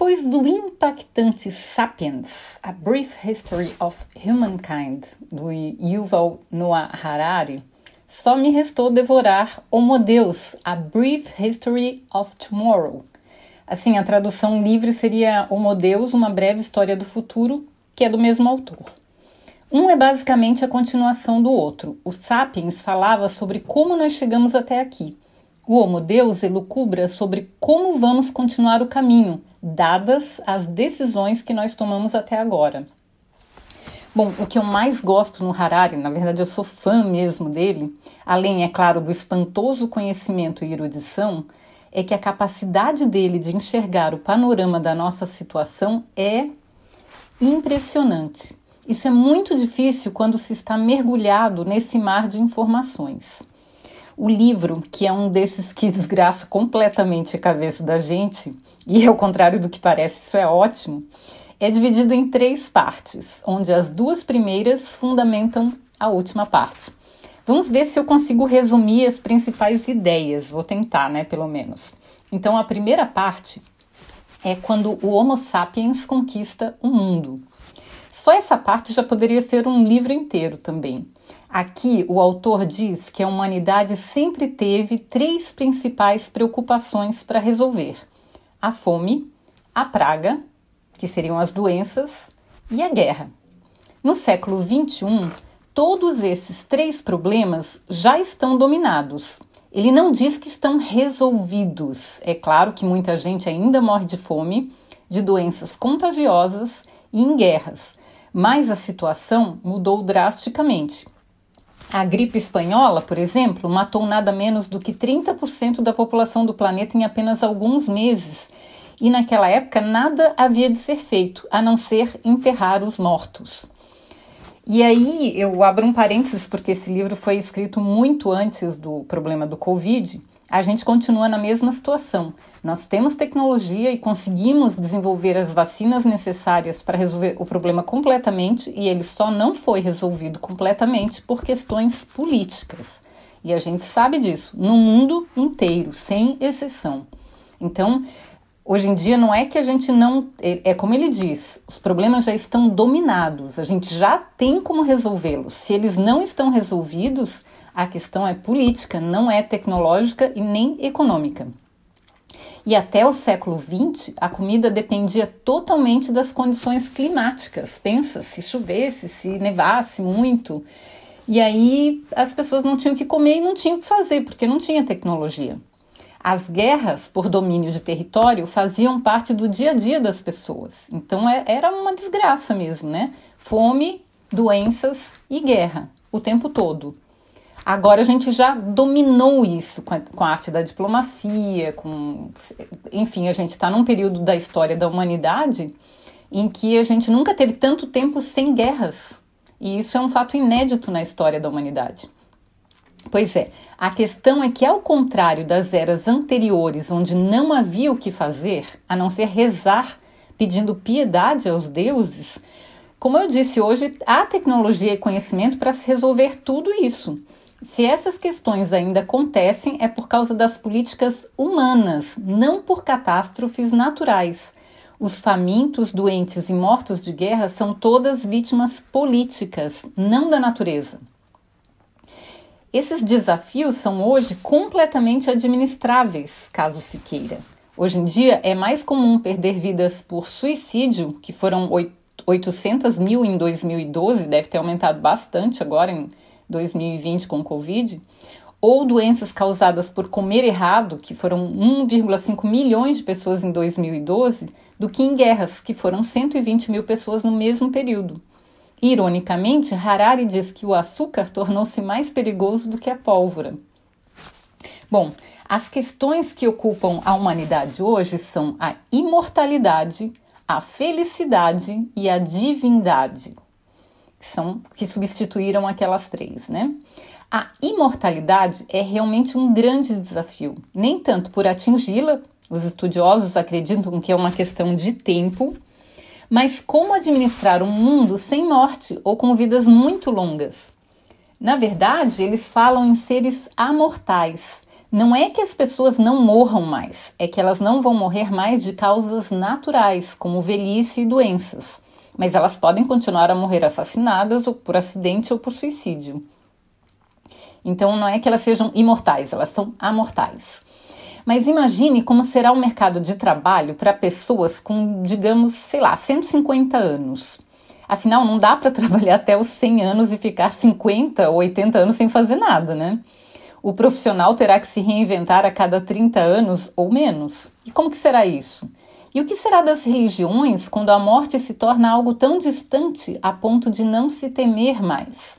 Depois do impactante Sapiens, A Brief History of Humankind, do Yuval Noah Harari, só me restou devorar Homo Deus, A Brief History of Tomorrow. Assim, a tradução livre seria Homo Deus, Uma Breve História do Futuro, que é do mesmo autor. Um é basicamente a continuação do outro. O Sapiens falava sobre como nós chegamos até aqui. O Homo Deus elucubra sobre como vamos continuar o caminho, dadas as decisões que nós tomamos até agora. Bom, o que eu mais gosto no Harari, na verdade eu sou fã mesmo dele, além, é claro, do espantoso conhecimento e erudição, é que a capacidade dele de enxergar o panorama da nossa situação é impressionante. Isso é muito difícil quando se está mergulhado nesse mar de informações. O livro, que é um desses que desgraça completamente a cabeça da gente, e ao contrário do que parece, isso é ótimo, é dividido em três partes, onde as duas primeiras fundamentam a última parte. Vamos ver se eu consigo resumir as principais ideias, vou tentar, né, pelo menos. Então, a primeira parte é quando o Homo sapiens conquista o mundo. Só essa parte já poderia ser um livro inteiro também. Aqui, o autor diz que a humanidade sempre teve três principais preocupações para resolver: a fome, a praga, que seriam as doenças, e a guerra. No século XXI, todos esses três problemas já estão dominados. Ele não diz que estão resolvidos. É claro que muita gente ainda morre de fome, de doenças contagiosas e em guerras, mas a situação mudou drasticamente. A gripe espanhola, por exemplo, matou nada menos do que 30% da população do planeta em apenas alguns meses. E naquela época nada havia de ser feito a não ser enterrar os mortos. E aí eu abro um parênteses porque esse livro foi escrito muito antes do problema do Covid a gente continua na mesma situação. Nós temos tecnologia e conseguimos desenvolver as vacinas necessárias para resolver o problema completamente, e ele só não foi resolvido completamente por questões políticas. E a gente sabe disso no mundo inteiro, sem exceção. Então, hoje em dia não é que a gente não. É, é como ele diz, os problemas já estão dominados, a gente já tem como resolvê-los. Se eles não estão resolvidos, a questão é política, não é tecnológica e nem econômica. E até o século XX, a comida dependia totalmente das condições climáticas. Pensa, se chovesse, se nevasse muito. E aí as pessoas não tinham que comer e não tinham o que fazer, porque não tinha tecnologia. As guerras por domínio de território faziam parte do dia a dia das pessoas. Então é, era uma desgraça mesmo, né? Fome, doenças e guerra o tempo todo. Agora a gente já dominou isso com a, com a arte da diplomacia, com, enfim, a gente está num período da história da humanidade em que a gente nunca teve tanto tempo sem guerras. E isso é um fato inédito na história da humanidade. Pois é, a questão é que, ao contrário das eras anteriores, onde não havia o que fazer a não ser rezar pedindo piedade aos deuses, como eu disse hoje, há tecnologia e conhecimento para se resolver tudo isso. Se essas questões ainda acontecem, é por causa das políticas humanas, não por catástrofes naturais. Os famintos, doentes e mortos de guerra são todas vítimas políticas, não da natureza. Esses desafios são hoje completamente administráveis, caso se queira. Hoje em dia é mais comum perder vidas por suicídio, que foram 800 mil em 2012, deve ter aumentado bastante agora em 2020 com Covid, ou doenças causadas por comer errado, que foram 1,5 milhões de pessoas em 2012, do que em guerras, que foram 120 mil pessoas no mesmo período. Ironicamente, Harari diz que o açúcar tornou-se mais perigoso do que a pólvora. Bom, as questões que ocupam a humanidade hoje são a imortalidade, a felicidade e a divindade. Que são que substituíram aquelas três, né? A imortalidade é realmente um grande desafio, nem tanto por atingi-la, os estudiosos acreditam que é uma questão de tempo, mas como administrar um mundo sem morte ou com vidas muito longas. Na verdade, eles falam em seres amortais. Não é que as pessoas não morram mais, é que elas não vão morrer mais de causas naturais, como velhice e doenças, mas elas podem continuar a morrer assassinadas ou por acidente ou por suicídio. Então não é que elas sejam imortais, elas são amortais. Mas imagine como será o mercado de trabalho para pessoas com, digamos, sei lá, 150 anos. Afinal, não dá para trabalhar até os 100 anos e ficar 50 ou 80 anos sem fazer nada, né? O profissional terá que se reinventar a cada 30 anos ou menos. E como que será isso? E o que será das religiões quando a morte se torna algo tão distante a ponto de não se temer mais?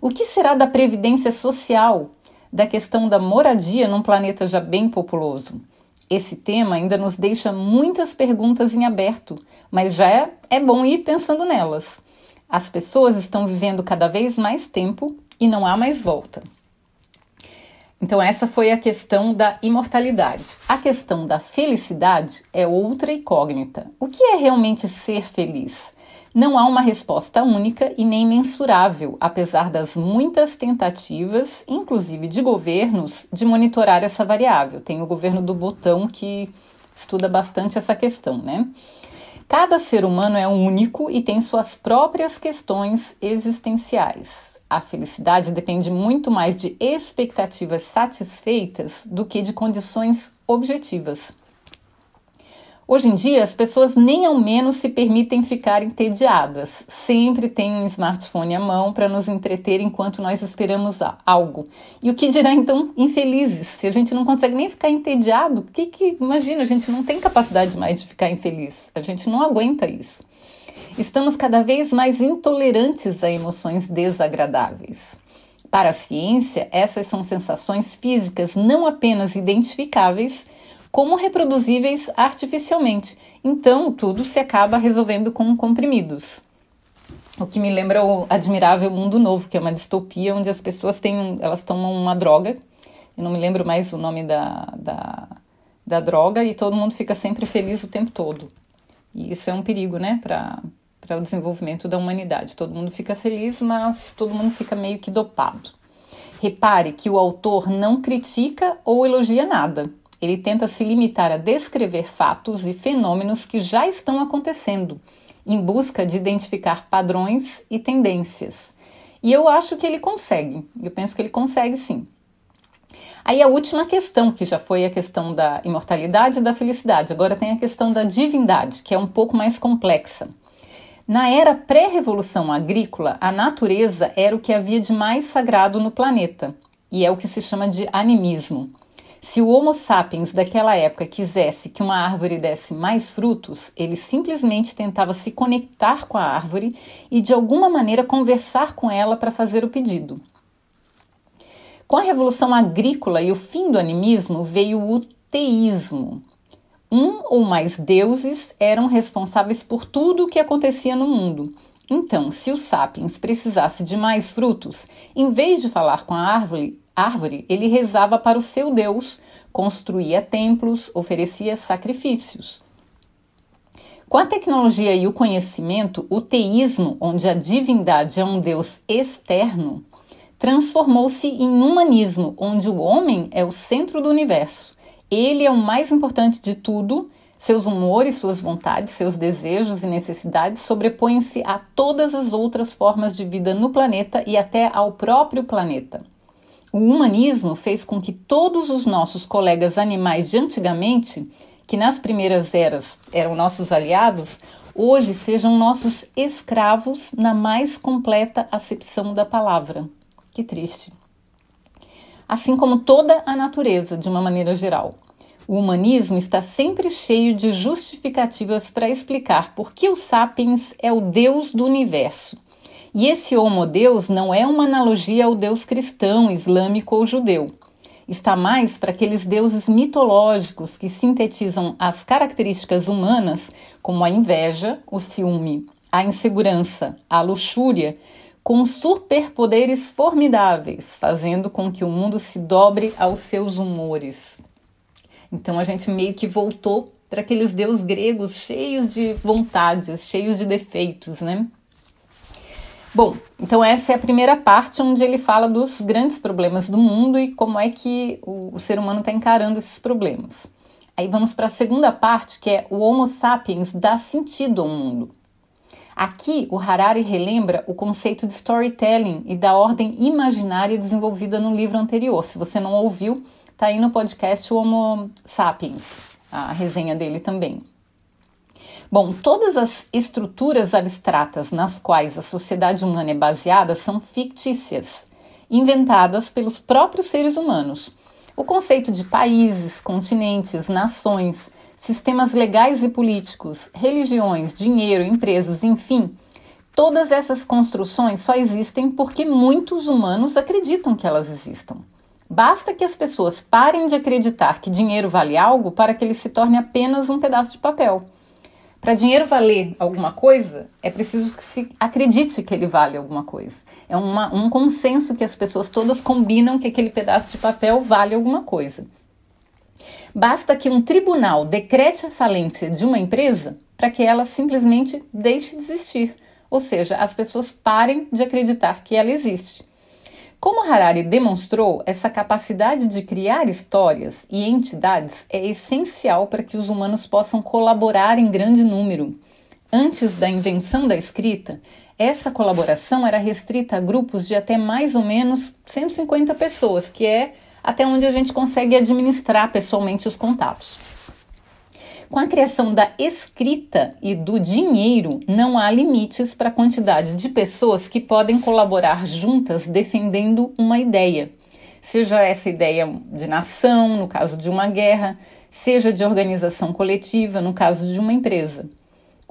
O que será da previdência social, da questão da moradia num planeta já bem populoso? Esse tema ainda nos deixa muitas perguntas em aberto, mas já é, é bom ir pensando nelas. As pessoas estão vivendo cada vez mais tempo e não há mais volta. Então, essa foi a questão da imortalidade. A questão da felicidade é outra incógnita. O que é realmente ser feliz? Não há uma resposta única e nem mensurável, apesar das muitas tentativas, inclusive de governos, de monitorar essa variável. Tem o governo do botão que estuda bastante essa questão, né? Cada ser humano é único e tem suas próprias questões existenciais. A felicidade depende muito mais de expectativas satisfeitas do que de condições objetivas. Hoje em dia, as pessoas nem ao menos se permitem ficar entediadas. Sempre tem um smartphone à mão para nos entreter enquanto nós esperamos algo. E o que dirá então infelizes? Se a gente não consegue nem ficar entediado, que que imagina, a gente não tem capacidade mais de ficar infeliz. A gente não aguenta isso. Estamos cada vez mais intolerantes a emoções desagradáveis. Para a ciência, essas são sensações físicas não apenas identificáveis, como reproduzíveis artificialmente. Então, tudo se acaba resolvendo com comprimidos. O que me lembra o admirável Mundo Novo, que é uma distopia onde as pessoas têm, elas tomam uma droga, eu não me lembro mais o nome da, da, da droga, e todo mundo fica sempre feliz o tempo todo. E isso é um perigo, né, para o desenvolvimento da humanidade. Todo mundo fica feliz, mas todo mundo fica meio que dopado. Repare que o autor não critica ou elogia nada. Ele tenta se limitar a descrever fatos e fenômenos que já estão acontecendo, em busca de identificar padrões e tendências. E eu acho que ele consegue, eu penso que ele consegue sim. Aí a última questão, que já foi a questão da imortalidade e da felicidade, agora tem a questão da divindade, que é um pouco mais complexa. Na era pré-revolução agrícola, a natureza era o que havia de mais sagrado no planeta, e é o que se chama de animismo. Se o Homo sapiens daquela época quisesse que uma árvore desse mais frutos, ele simplesmente tentava se conectar com a árvore e de alguma maneira conversar com ela para fazer o pedido. Com a revolução agrícola e o fim do animismo veio o teísmo. Um ou mais deuses eram responsáveis por tudo o que acontecia no mundo. Então, se o sapiens precisasse de mais frutos, em vez de falar com a árvore, árvore, ele rezava para o seu Deus, construía templos, oferecia sacrifícios. Com a tecnologia e o conhecimento, o teísmo, onde a divindade é um Deus externo, transformou-se em humanismo, onde o homem é o centro do universo. Ele é o mais importante de tudo. Seus humores, suas vontades, seus desejos e necessidades sobrepõem-se a todas as outras formas de vida no planeta e até ao próprio planeta. O humanismo fez com que todos os nossos colegas animais de antigamente, que nas primeiras eras eram nossos aliados, hoje sejam nossos escravos na mais completa acepção da palavra. Que triste. Assim como toda a natureza, de uma maneira geral. O humanismo está sempre cheio de justificativas para explicar por que o sapiens é o Deus do universo e esse Homo Deus não é uma analogia ao Deus cristão, islâmico ou judeu. Está mais para aqueles deuses mitológicos que sintetizam as características humanas, como a inveja, o ciúme, a insegurança, a luxúria, com superpoderes formidáveis, fazendo com que o mundo se dobre aos seus humores. Então a gente meio que voltou para aqueles deuses gregos cheios de vontades, cheios de defeitos, né? Bom, então essa é a primeira parte onde ele fala dos grandes problemas do mundo e como é que o, o ser humano está encarando esses problemas. Aí vamos para a segunda parte, que é o Homo sapiens dá sentido ao mundo. Aqui, o Harari relembra o conceito de storytelling e da ordem imaginária desenvolvida no livro anterior. Se você não ouviu, tá aí no podcast Homo Sapiens, a resenha dele também. Bom, todas as estruturas abstratas nas quais a sociedade humana é baseada são fictícias, inventadas pelos próprios seres humanos. O conceito de países, continentes, nações, sistemas legais e políticos, religiões, dinheiro, empresas, enfim, todas essas construções só existem porque muitos humanos acreditam que elas existam. Basta que as pessoas parem de acreditar que dinheiro vale algo para que ele se torne apenas um pedaço de papel. Para dinheiro valer alguma coisa, é preciso que se acredite que ele vale alguma coisa. É uma, um consenso que as pessoas todas combinam que aquele pedaço de papel vale alguma coisa. Basta que um tribunal decrete a falência de uma empresa para que ela simplesmente deixe de existir, ou seja, as pessoas parem de acreditar que ela existe. Como Harari demonstrou, essa capacidade de criar histórias e entidades é essencial para que os humanos possam colaborar em grande número. Antes da invenção da escrita, essa colaboração era restrita a grupos de até mais ou menos 150 pessoas, que é até onde a gente consegue administrar pessoalmente os contatos. Com a criação da escrita e do dinheiro, não há limites para a quantidade de pessoas que podem colaborar juntas defendendo uma ideia. Seja essa ideia de nação, no caso de uma guerra, seja de organização coletiva, no caso de uma empresa.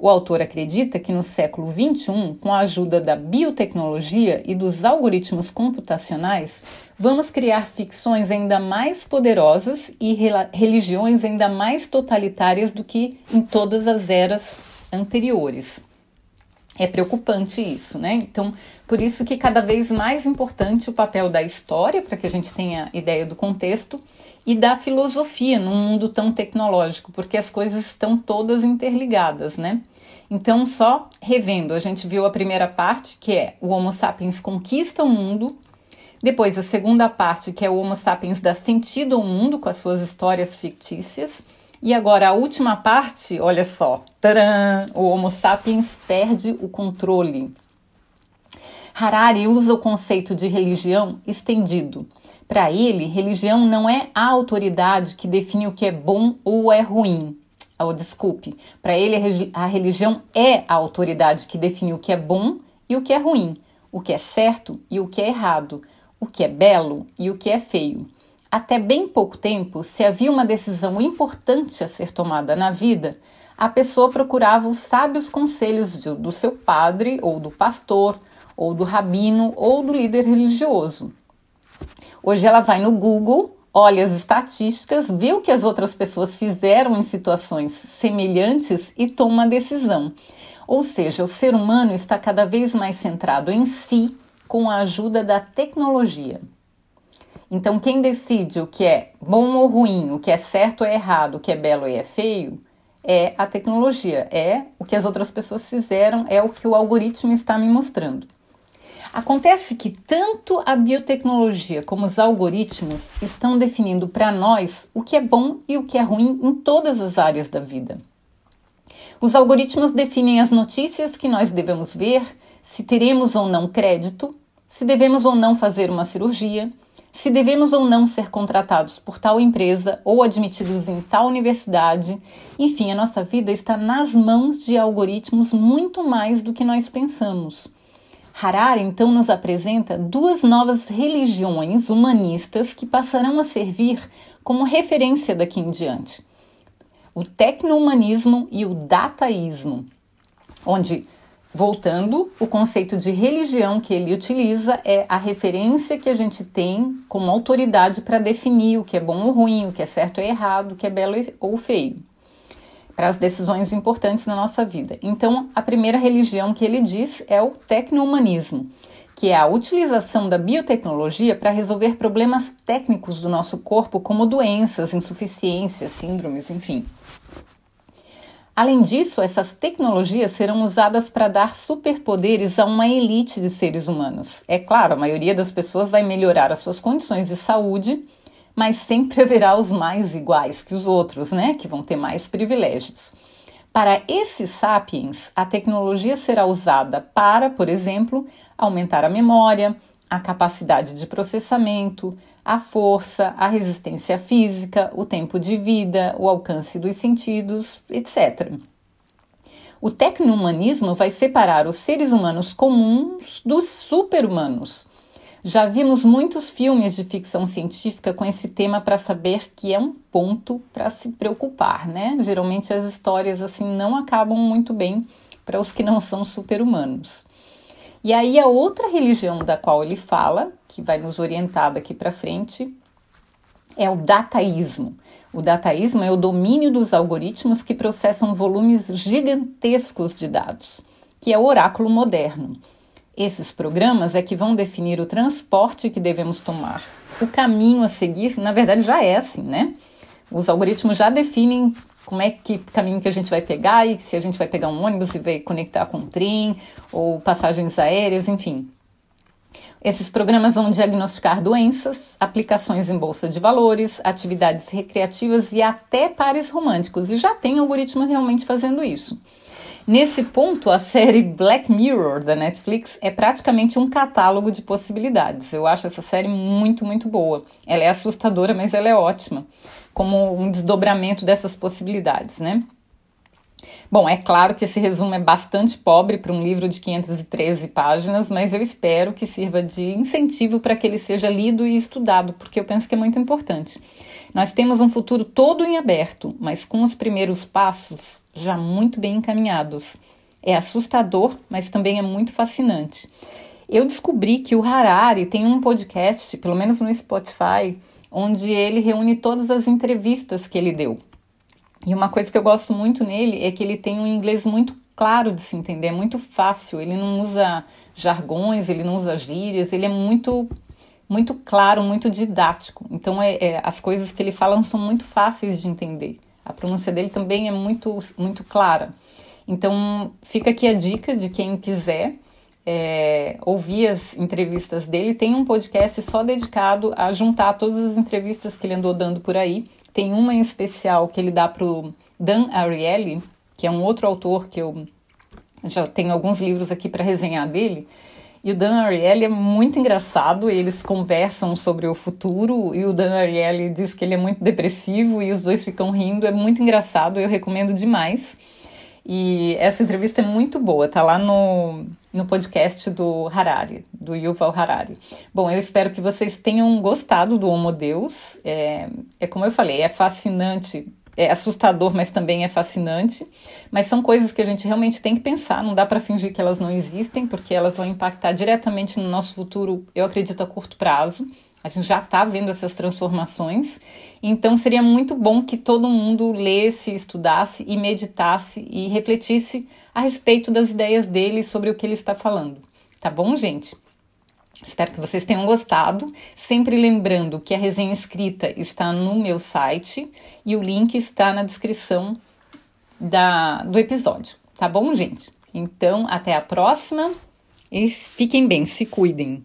O autor acredita que no século XXI, com a ajuda da biotecnologia e dos algoritmos computacionais, vamos criar ficções ainda mais poderosas e religiões ainda mais totalitárias do que em todas as eras anteriores. É preocupante isso, né? Então, por isso que cada vez mais importante o papel da história, para que a gente tenha ideia do contexto, e da filosofia num mundo tão tecnológico, porque as coisas estão todas interligadas, né? Então, só revendo, a gente viu a primeira parte, que é o Homo sapiens conquista o mundo, depois a segunda parte, que é o Homo sapiens dá sentido ao mundo com as suas histórias fictícias, e agora a última parte, olha só, taran, o Homo sapiens perde o controle. Harari usa o conceito de religião estendido para ele, religião não é a autoridade que define o que é bom ou é ruim. Oh, desculpe, para ele a religião é a autoridade que define o que é bom e o que é ruim, o que é certo e o que é errado, o que é belo e o que é feio. Até bem pouco tempo, se havia uma decisão importante a ser tomada na vida, a pessoa procurava os sábios conselhos do seu padre ou do pastor, ou do rabino ou do líder religioso. Hoje ela vai no Google, olha as estatísticas, vê o que as outras pessoas fizeram em situações semelhantes e toma uma decisão. Ou seja, o ser humano está cada vez mais centrado em si com a ajuda da tecnologia. Então, quem decide o que é bom ou ruim, o que é certo ou errado, o que é belo e é feio, é a tecnologia, é o que as outras pessoas fizeram, é o que o algoritmo está me mostrando. Acontece que tanto a biotecnologia como os algoritmos estão definindo para nós o que é bom e o que é ruim em todas as áreas da vida. Os algoritmos definem as notícias que nós devemos ver, se teremos ou não crédito, se devemos ou não fazer uma cirurgia, se devemos ou não ser contratados por tal empresa ou admitidos em tal universidade. Enfim, a nossa vida está nas mãos de algoritmos muito mais do que nós pensamos. Harari então nos apresenta duas novas religiões humanistas que passarão a servir como referência daqui em diante: o tecno-humanismo e o dataísmo, onde Voltando, o conceito de religião que ele utiliza é a referência que a gente tem como autoridade para definir o que é bom ou ruim, o que é certo ou errado, o que é belo ou feio. para as decisões importantes na nossa vida. Então, a primeira religião que ele diz é o tecno-humanismo, que é a utilização da biotecnologia para resolver problemas técnicos do nosso corpo, como doenças, insuficiências, síndromes, enfim. Além disso, essas tecnologias serão usadas para dar superpoderes a uma elite de seres humanos. É claro, a maioria das pessoas vai melhorar as suas condições de saúde, mas sempre haverá os mais iguais que os outros, né? Que vão ter mais privilégios. Para esses sapiens, a tecnologia será usada para, por exemplo, aumentar a memória, a capacidade de processamento, a força, a resistência física, o tempo de vida, o alcance dos sentidos, etc. O tecno-humanismo vai separar os seres humanos comuns dos super-humanos. Já vimos muitos filmes de ficção científica com esse tema para saber que é um ponto para se preocupar, né? Geralmente as histórias assim não acabam muito bem para os que não são super-humanos. E aí a outra religião da qual ele fala, que vai nos orientar daqui para frente, é o dataísmo. O dataísmo é o domínio dos algoritmos que processam volumes gigantescos de dados, que é o oráculo moderno. Esses programas é que vão definir o transporte que devemos tomar. O caminho a seguir, na verdade, já é assim, né? Os algoritmos já definem como é que caminho que a gente vai pegar e se a gente vai pegar um ônibus e vai conectar com um trem ou passagens aéreas, enfim. Esses programas vão diagnosticar doenças, aplicações em bolsa de valores, atividades recreativas e até pares românticos. E já tem algoritmo realmente fazendo isso. Nesse ponto, a série Black Mirror da Netflix é praticamente um catálogo de possibilidades. Eu acho essa série muito, muito boa. Ela é assustadora, mas ela é ótima, como um desdobramento dessas possibilidades, né? Bom, é claro que esse resumo é bastante pobre para um livro de 513 páginas, mas eu espero que sirva de incentivo para que ele seja lido e estudado, porque eu penso que é muito importante. Nós temos um futuro todo em aberto, mas com os primeiros passos já muito bem encaminhados. É assustador, mas também é muito fascinante. Eu descobri que o Harari tem um podcast, pelo menos no Spotify, onde ele reúne todas as entrevistas que ele deu. E uma coisa que eu gosto muito nele é que ele tem um inglês muito claro de se entender, é muito fácil. Ele não usa jargões, ele não usa gírias, ele é muito muito claro, muito didático. Então é, é, as coisas que ele fala são muito fáceis de entender. A pronúncia dele também é muito, muito clara. Então, fica aqui a dica de quem quiser é, ouvir as entrevistas dele. Tem um podcast só dedicado a juntar todas as entrevistas que ele andou dando por aí. Tem uma em especial que ele dá para o Dan Ariely, que é um outro autor que eu já tenho alguns livros aqui para resenhar dele. E o Dan Ariely é muito engraçado, eles conversam sobre o futuro e o Dan Ariely diz que ele é muito depressivo e os dois ficam rindo, é muito engraçado, eu recomendo demais. E essa entrevista é muito boa, tá lá no, no podcast do Harari, do Yuval Harari. Bom, eu espero que vocês tenham gostado do Homo Deus. É, é como eu falei, é fascinante é assustador, mas também é fascinante. Mas são coisas que a gente realmente tem que pensar, não dá para fingir que elas não existem, porque elas vão impactar diretamente no nosso futuro, eu acredito, a curto prazo. A gente já está vendo essas transformações, então seria muito bom que todo mundo lesse, estudasse e meditasse e refletisse a respeito das ideias dele sobre o que ele está falando. Tá bom, gente? Espero que vocês tenham gostado. Sempre lembrando que a resenha escrita está no meu site e o link está na descrição da, do episódio. Tá bom, gente? Então, até a próxima e fiquem bem, se cuidem.